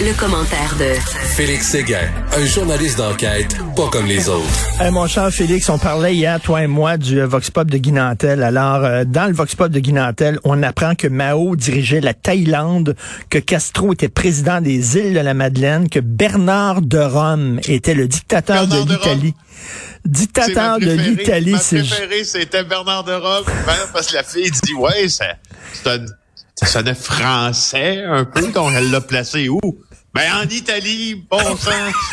Le, commentaire de Félix Séguin, un journaliste d'enquête pas comme les autres. Euh, mon cher Félix, on parlait hier, toi et moi, du euh, Vox Pop de Guinantel. Alors, euh, dans le Vox Pop de Guinantel, on apprend que Mao dirigeait la Thaïlande, que Castro était président des îles de la Madeleine, que Bernard de Rome était le dictateur Bernard de l'Italie. Dictateur de l'Italie, c'est... préféré, c'était Bernard de Rome. Ben, parce que la fille dit, ouais, ça, c'est un- ça sonnait français un peu, donc elle l'a placé où? Ben, en Italie, bon sang,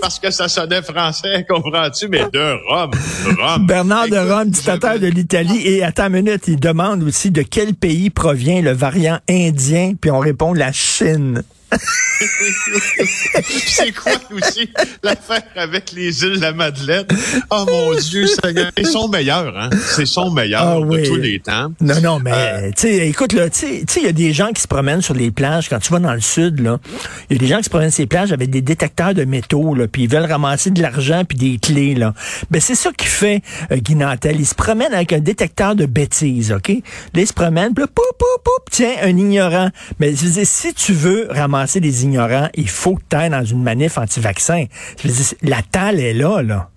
parce que ça sonnait français, comprends-tu? Mais de Rome, Rome. Bernard de Rome, dictateur de l'Italie. Et attends une minute, il demande aussi de quel pays provient le variant indien, puis on répond la Chine. C'est quoi aussi l'affaire avec les îles de la Madeleine? Oh mon Dieu, Seigneur. Ils sont meilleurs, hein? C'est son meilleur Ah de oui. tous les temps. Non, non, mais, Euh, tu sais, écoute, là, tu sais, il y a des gens qui se promènent sur les plages, quand tu vas dans le sud, là, il y a des gens qui se promènent sur les plages avec des détecteurs de métaux, là, puis ils veulent ramasser de l'argent puis des clés, là. Ben, c'est ça qu'il fait, euh, Guy Nantel. Il se promène avec un détecteur de bêtises, OK? Là, il se promène, puis là, poup, poup, poup, tiens, un ignorant. Mais, dire, si tu veux ramasser des ignorants, il faut que tu ailles dans une manif anti-vaccin. Je veux dire, la talle est là, là.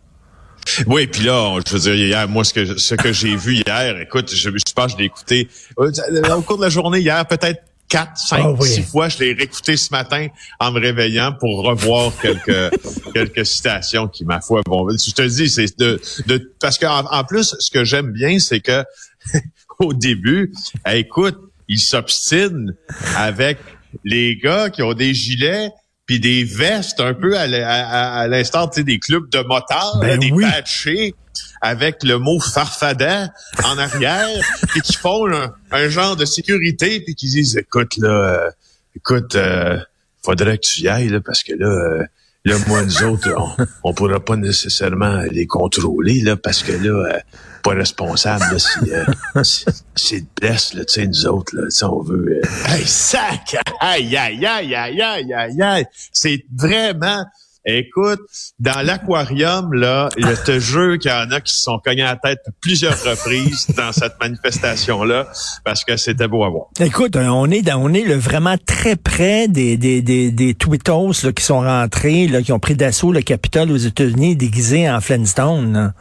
Oui, puis là, on- je veux dire, hier, moi, ce que, ce que j'ai vu hier, écoute, je, je pense que je l'ai écouté euh, au cours de la journée hier, peut-être quatre, cinq, Ah oui. six fois. Je l'ai réécouté ce matin en me réveillant pour revoir quelques quelques citations qui, ma foi, bon, je te dis, c'est de, de parce qu'en en plus, ce que j'aime bien, c'est que au début, écoute, il s'obstine avec les gars qui ont des gilets puis des vestes un peu à, sais, des clubs de motards, Ben là, des oui. patchés avec le mot farfadet en arrière, puis qui font un, un genre de sécurité, puis qui disent, écoute, là, euh, écoute, euh, faudrait que tu y ailles, là, parce que là, euh, là, moi, nous autres, on, on pourra pas nécessairement les contrôler, là, parce que là, euh, pas responsable, là, si, euh, si, si blesse, là, tu sais, nous autres, là, sais, on veut... euh, hey, sac! Aïe, aïe, aïe, aïe, aïe, aïe, aïe! C'est vraiment... Écoute, dans l'aquarium, là, je te jure qu'il y en a qui se sont cognés à la tête plusieurs reprises dans cette manifestation-là, parce que c'était beau à voir. Écoute, euh, on est dans, on est vraiment très près des des des, des tweetos là, qui sont rentrés, là, qui ont pris d'assaut le Capitole aux États-Unis déguisés en Flintstone. là.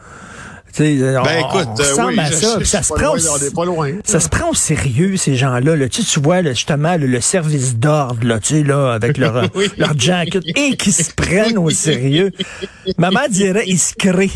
Euh, Ben on- écoute, on euh, ressemble oui, à ça. se prend loin, au-. Ça se prend sérieux ces gens-là. Là. Tu, sais, tu vois là, justement le, le service d'ordre là, tu sais là, avec leur Oui. leur jacket et qui se prennent au sérieux. Maman dirait ils se créent.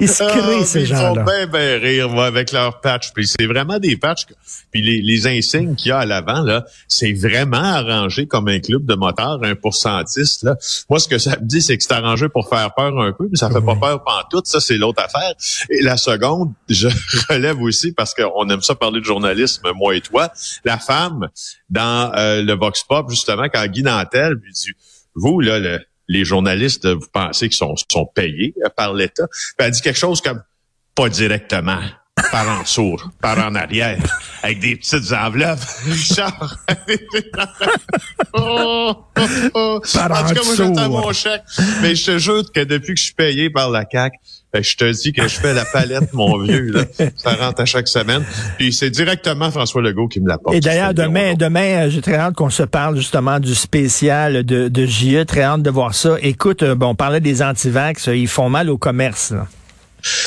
Ils se Ah, ces ils font bien, bien rire, moi, avec leurs patchs. Puis c'est vraiment des patchs. Puis les, les insignes qu'il y a à l'avant, là, c'est vraiment arrangé comme un club de motards, un pourcentiste, là. Moi, ce que ça me dit, c'est que c'est arrangé pour faire peur un peu, mais ça fait pas peur pantoute. Ça, c'est l'autre affaire. Et la seconde, je relève aussi, parce qu'on aime ça parler de journalisme, moi et toi, la femme, dans euh, le Vox Pop, justement, quand Guy Nantel lui dit, vous, là, le- les journalistes, vous pensez qu'ils sont, payés euh, par l'État? Puis elle dit quelque chose comme pas directement, par en dessous, par en arrière, avec des petites enveloppes. Richard. oh, oh, oh. Par en en tout cas, moi, j'attends mon chèque. Mais je te jure que depuis que je suis payé par la CAC, ben, je te dis que je fais la palette, mon vieux. Là. Ça rentre à chaque semaine. Puis c'est directement François Legault qui me l'apporte. Et d'ailleurs, demain, demain, euh, j'ai très hâte qu'on se parle justement du spécial de, de JE. Très hâte de voir ça. Écoute, euh, bon, on parlait des antivax, euh, ils font mal au commerce. là.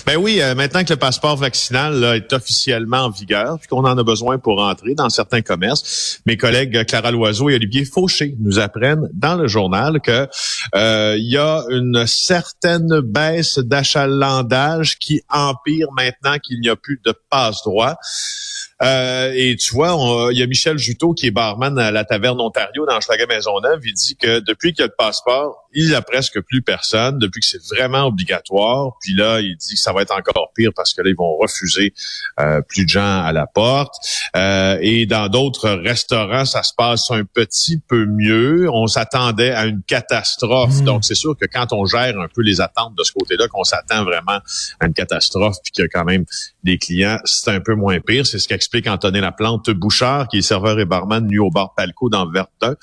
Ben oui, euh, maintenant que le passeport vaccinal là, est officiellement en vigueur, puis qu'on en a besoin pour entrer dans certains commerces, mes collègues Clara Loiseau et Olivier Fauché nous apprennent dans le journal que euh, il y a une certaine baisse d'achalandage qui empire maintenant qu'il n'y a plus de passe-droit. Euh, et tu vois, il y a Michel Juteau qui est barman à la taverne Ontario dans Maison Maisonneuve. Il dit que depuis qu'il y a le passeport, il n'y a presque plus personne, depuis que c'est vraiment obligatoire. Puis là, il dit que ça va être encore pire parce que là, ils vont refuser euh, plus de gens à la porte. Euh, et dans d'autres restaurants, ça se passe un petit peu mieux. On s'attendait à une catastrophe. Mmh. Donc, c'est sûr que quand on gère un peu les attentes de ce côté-là, qu'on s'attend vraiment à une catastrophe, puis qu'il y a quand même des clients, c'est un peu moins pire. C'est ce qu'explique Antonin Laplante Bouchard, qui est serveur et barman nu au bar Palco dans Verdun.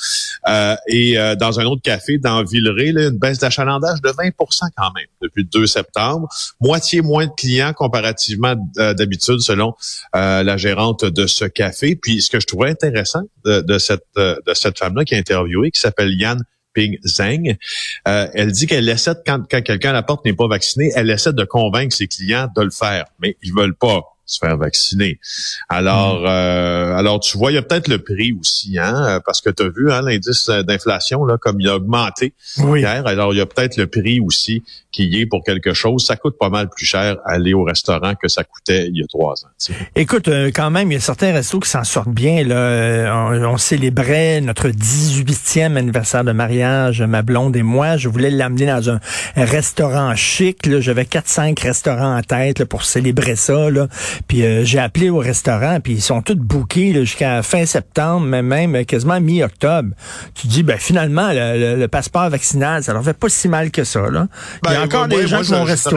Euh, et euh, dans un autre café dans Villeray, là, une baisse d'achalandage de 20% quand même depuis le 2 septembre. Moitié moins de clients comparativement euh, d'habitude selon la gérante de ce café. Puis ce que je trouvais intéressant de, cette, de cette femme-là qui a interviewé, qui s'appelle Yann Ping Zeng. elle dit qu'elle essaie, quand, quand quelqu'un à la porte n'est pas vacciné, elle essaie de convaincre ses clients de le faire, mais ils veulent pas se faire vacciner. Alors, hmm. euh, alors tu vois, il y a peut-être le prix aussi, hein, euh, parce que tu as vu hein, l'indice d'inflation là, comme il a augmenté hier. Alors, il y a peut-être le prix aussi qui y est pour quelque chose. Ça coûte pas mal plus cher aller au restaurant que ça coûtait il y a trois ans. Écoute, euh, quand même, il y a certains restos qui s'en sortent bien. Là, on, célébrait notre 18e anniversaire de mariage, ma blonde et moi. Je voulais l'amener dans un restaurant chic. J'avais 4-5 restaurants en tête pour célébrer ça. Là. Puis euh, j'ai appelé au restaurant, puis ils sont tous bookés jusqu'à fin septembre, mais même quasiment mi-octobre. Tu dis, ben finalement, le, passeport vaccinal, ça leur fait pas si mal que ça. Là. Il y a ben, encore des gens qui vont rester.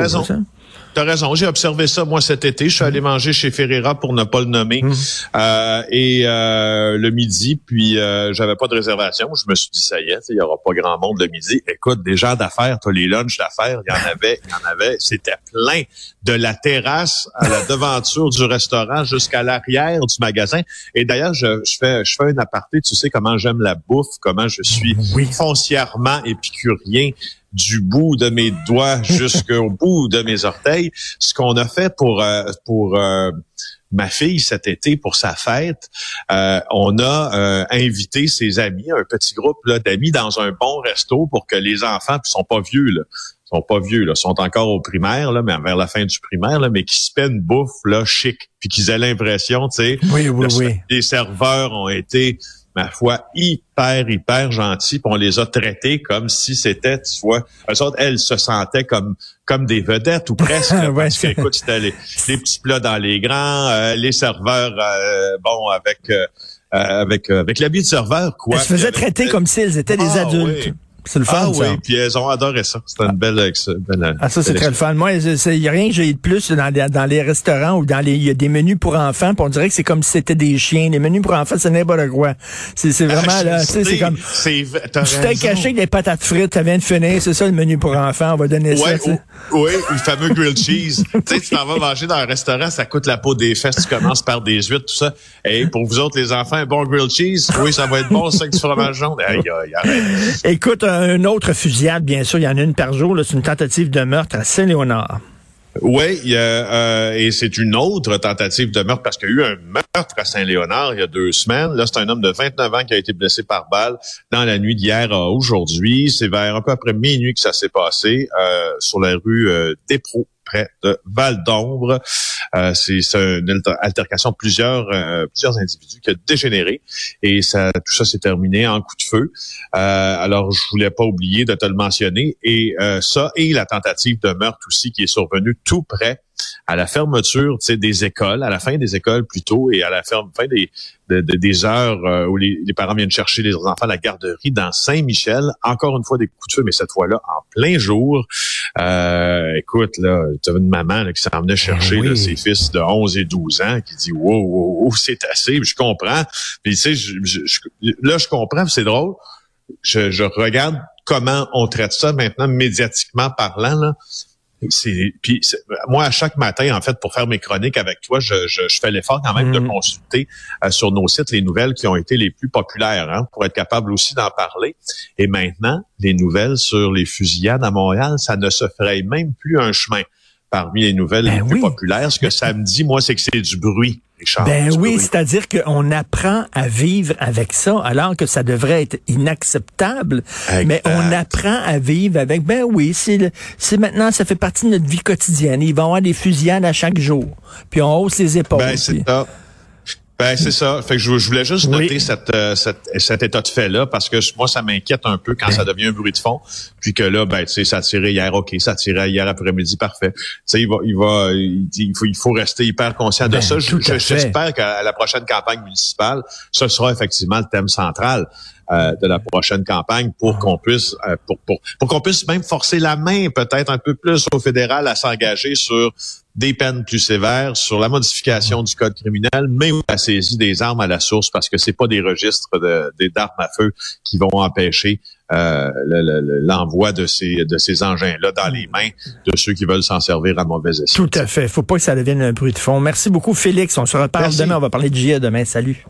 T'as raison, j'ai observé ça moi cet été. Je suis allé manger chez Ferreira pour ne pas le nommer mmh. euh, et euh, le midi, puis euh, j'avais pas de réservation. Je me suis dit ça y est, il y aura pas grand monde le midi. Écoute, des gens d'affaires, t'as les lunchs d'affaires, il y en avait, il y en avait, c'était plein de la terrasse à la devanture du restaurant jusqu'à l'arrière du magasin. Et d'ailleurs, je, je, fais je fais un aparté. Tu sais comment j'aime la bouffe, comment je suis foncièrement épicurien du bout de mes doigts jusqu'au bout de mes orteils. Ce qu'on a fait pour euh, pour euh, ma fille cet été pour sa fête, euh, on a invité ses amis, un petit groupe d'amis dans un bon resto pour que les enfants, qui sont pas vieux là, sont pas vieux là, sont encore au primaire là, mais vers la fin du primaire là, mais qui se une bouffe là chic, puis qu'ils aient l'impression, tu sais, oui, oui, oui. les serveurs ont été ma foi, hyper, hyper gentils. Puis on les a traités comme si c'était, tu vois, eux autres, elles se sentaient comme comme des vedettes ou presque. parce que, écoute, c'était les, petits plats dans les grands, euh, les serveurs, euh, bon, avec euh, avec avec l'habit de serveur, quoi. Elles se faisaient traiter comme s'ils étaient des ah, adultes. C'est le fun, ah, oui, puis elles ont adoré ça. C'était une belle, belle Ah, ça, c'est très le fun. Moi, il n'y a rien que j'ai de plus dans, dans les restaurants ou dans les, il y a des menus pour enfants, puis on dirait que c'est comme si c'était des chiens. Les menus pour enfants, c'est n'importe quoi. C'est, c'est vraiment, ah, là, tu sais, c'est comme, tu t'es caché avec des patates frites, ça vient de finir, c'est ça le menu pour enfants, on va donner ouais, ça, Oui, le fameux grilled cheese. tu sais, tu t'en vas manger dans un restaurant, ça coûte la peau des fesses, tu commences par des huîtres, tout ça. Et pour vous autres, les enfants, un bon grilled cheese, oui, ça va être bon, ça, avec du fromage jaune. Aïe, aïe, arrête. Écoute, un autre fusillade, bien sûr, il y en a une par jour, c'est une tentative de meurtre à Saint-Léonard. Oui, euh, et c'est une autre tentative de meurtre parce qu'il y a eu un meurtre à Saint-Léonard il y a deux semaines. Là, c'est un homme de 29 ans qui a été blessé par balle dans la nuit d'hier à aujourd'hui. C'est vers un peu après minuit que ça s'est passé euh, sur la rue euh, près de Val d'Ombre. Euh, c'est une altercation de plusieurs, euh, plusieurs individus qui a dégénéré et ça, tout ça s'est terminé en coup de feu. Euh, alors, je voulais pas oublier de te le mentionner. Et ça et la tentative de meurtre aussi qui est survenue tout près à la fermeture des écoles, à la fin des écoles plutôt, et à la fin des, des heures euh, où les, parents viennent chercher les enfants à la garderie dans Saint-Michel. Encore une fois, des coups de feu, mais cette fois-là, en plein jour. Euh, écoute, là, tu as une maman qui s'en venait chercher ben ses fils de 11 et 12 ans qui dit « Wow, wow, wow c'est assez. » Je comprends. Puis, tu sais, je, là, je comprends, c'est drôle. Je, je regarde comment on traite ça maintenant, médiatiquement parlant. Là c'est puis moi à chaque matin en fait pour faire mes chroniques avec toi je, je, fais l'effort quand même de mm. consulter euh, sur nos sites les nouvelles qui ont été les plus populaires hein, pour être capable aussi d'en parler et maintenant les nouvelles sur les fusillades à Montréal ça ne se ferait même plus un chemin parmi les nouvelles Ben les plus populaires. Ce que ça me dit, moi, c'est que c'est du bruit. Richard, Ben oui, c'est-à-dire qu'on apprend à vivre avec ça, alors que ça devrait être inacceptable. Exact. Mais on apprend à vivre avec. Ben oui, c'est maintenant, ça fait partie de notre vie quotidienne. Il va y avoir des fusillades à chaque jour. Puis on hausse les épaules. Ben, c'est puis- ça. Ben, c'est ça. Fait que je, je voulais juste Oui. noter cette, euh, cette- cet état de fait-là parce que moi, ça m'inquiète un peu quand Ben. ça devient un bruit de fond. Puis que là, ben, tu sais, ça tirait hier, OK, ça tirait hier après-midi, parfait. Tu sais, il va, il va, il, faut, il faut rester hyper conscient de Ben, ça. Je-. J'espère qu'à la prochaine campagne municipale, ce sera effectivement le thème central. euh, de la prochaine campagne pour qu'on puisse euh, pour, pour, pour qu'on puisse même forcer la main peut-être un peu plus au fédéral à s'engager sur des peines plus sévères, sur la modification du code criminel, mais la saisie des armes à la source, parce que c'est pas des registres de- des d'armes à feu qui vont empêcher euh, le- le- le- l'envoi de ces de ces engins-là dans les mains de ceux qui veulent s'en servir à mauvais escient. Tout à fait. Faut pas que ça devienne un bruit de fond. Merci beaucoup, Félix. On se reparle Merci. demain. On va parler de GIA demain. Salut.